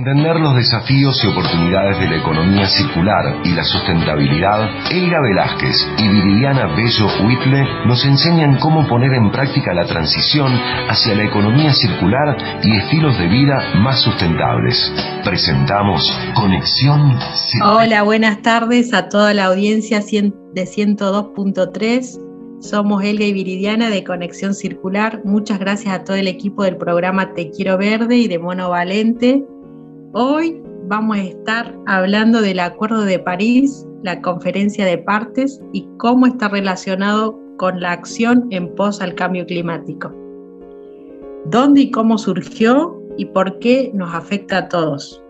entender los desafíos y oportunidades de la economía circular y la sustentabilidad, Elga Velázquez y Viridiana Bello Huitle nos enseñan cómo poner en práctica la transición hacia la economía circular y estilos de vida más sustentables. Presentamos Conexión Circular. Hola, buenas tardes a toda la audiencia de 102.3. Somos Elga y Viridiana de Conexión Circular. Muchas gracias a todo el equipo del programa Te Quiero Verde y de Mono Valente. Hoy vamos a estar hablando del Acuerdo de París, la conferencia de partes y cómo está relacionado con la acción en pos al cambio climático. ¿Dónde y cómo surgió y por qué nos afecta a todos?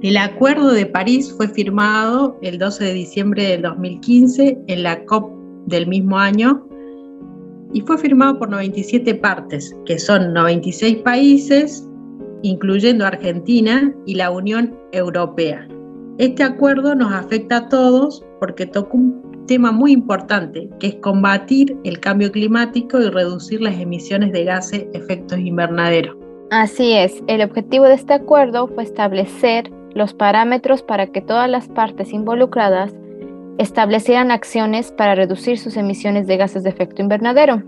El Acuerdo de París fue firmado el 12 de diciembre del 2015 en la COP del mismo año y fue firmado por 97 partes, que son 96 países, incluyendo Argentina y la Unión Europea. Este acuerdo nos afecta a todos porque toca un tema muy importante, que es combatir el cambio climático y reducir las emisiones de gases efectos invernaderos. Así es, el objetivo de este acuerdo fue establecer los parámetros para que todas las partes involucradas establecieran acciones para reducir sus emisiones de gases de efecto invernadero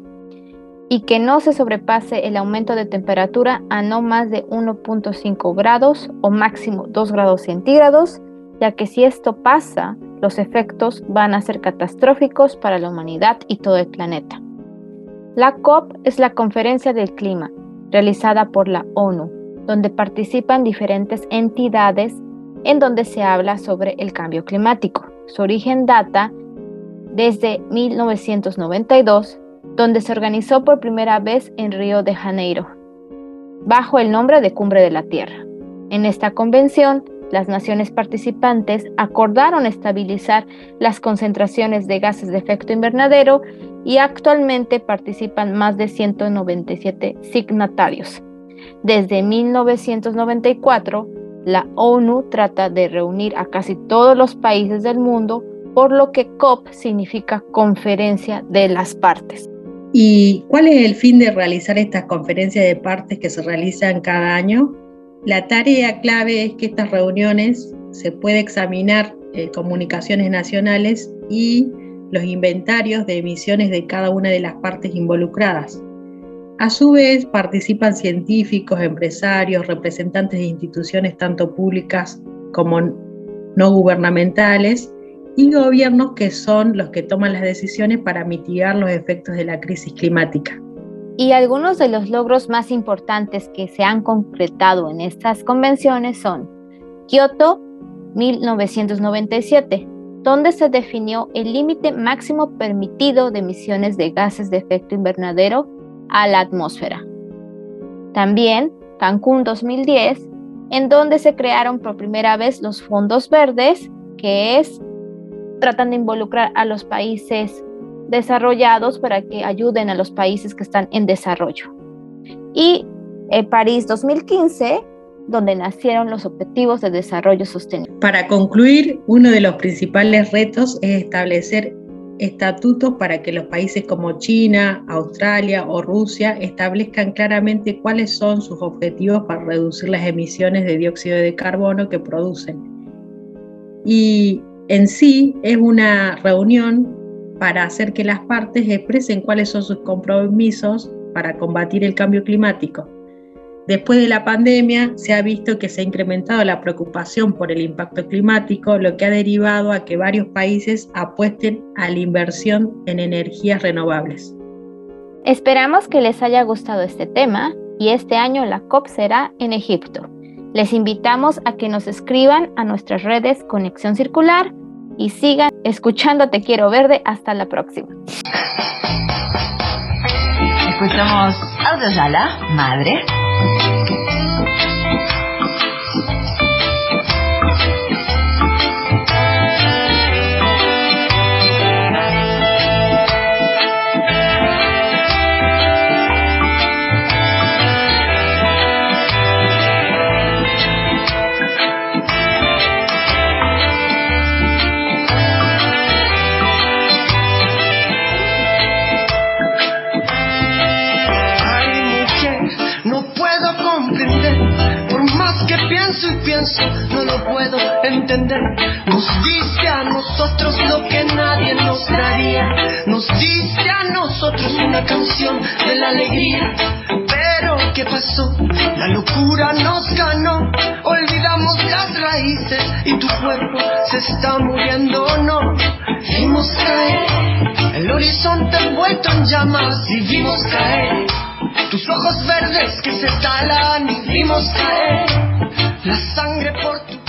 y que no se sobrepase el aumento de temperatura a no más de 1.5 grados o máximo 2 grados centígrados, ya que si esto pasa, los efectos van a ser catastróficos para la humanidad y todo el planeta. La COP es la conferencia del clima, realizada por la ONU, donde participan diferentes entidades en donde se habla sobre el cambio climático. Su origen data desde 1992, donde se organizó por primera vez en Río de Janeiro, bajo el nombre de Cumbre de la Tierra. En esta convención, las naciones participantes acordaron estabilizar las concentraciones de gases de efecto invernadero y actualmente participan más de 197 signatarios. Desde 1994, la ONU trata de reunir a casi todos los países del mundo, por lo que COP significa Conferencia de las Partes. ¿Y cuál es el fin de realizar estas conferencias de partes que se realizan cada año? La tarea clave es que estas reuniones se puede examinar eh, comunicaciones nacionales y los inventarios de emisiones de cada una de las partes involucradas. A su vez, participan científicos, empresarios, representantes de instituciones tanto públicas como no gubernamentales y gobiernos que son los que toman las decisiones para mitigar los efectos de la crisis climática. Y algunos de los logros más importantes que se han concretado en estas convenciones son Kioto 1997, donde se definió el límite máximo permitido de emisiones de gases de efecto invernadero a la atmósfera. También Cancún 2010, en donde se crearon por primera vez los fondos verdes, que es tratan de involucrar a los países desarrollados para que ayuden a los países que están en desarrollo. Y eh, París 2015, donde nacieron los Objetivos de Desarrollo Sostenible. Para concluir, uno de los principales retos es establecer estatutos para que los países como China, Australia o Rusia establezcan claramente cuáles son sus objetivos para reducir las emisiones de dióxido de carbono que producen. Y en sí es una reunión para hacer que las partes expresen cuáles son sus compromisos para combatir el cambio climático Después de la pandemia se ha visto que se ha incrementado la preocupación por el impacto climático, lo que ha derivado a que varios países apuesten a la inversión en energías renovables. Esperamos que les haya gustado este tema y este año la COP será en Egipto. Les invitamos a que nos escriban a nuestras redes Conexión Circular y sigan escuchando Te Quiero Verde. Hasta la próxima. Escuchamos Audiosala, Madre. Entender. Nos dice a nosotros lo que nadie nos daría. Nos dice a nosotros una canción de la alegría. Pero, ¿qué pasó? La locura nos ganó. Olvidamos las raíces y tu cuerpo se está muriendo, no. Vimos caer el horizonte envuelto en llamas y vimos caer tus ojos verdes que se talan y vimos caer la sangre por tu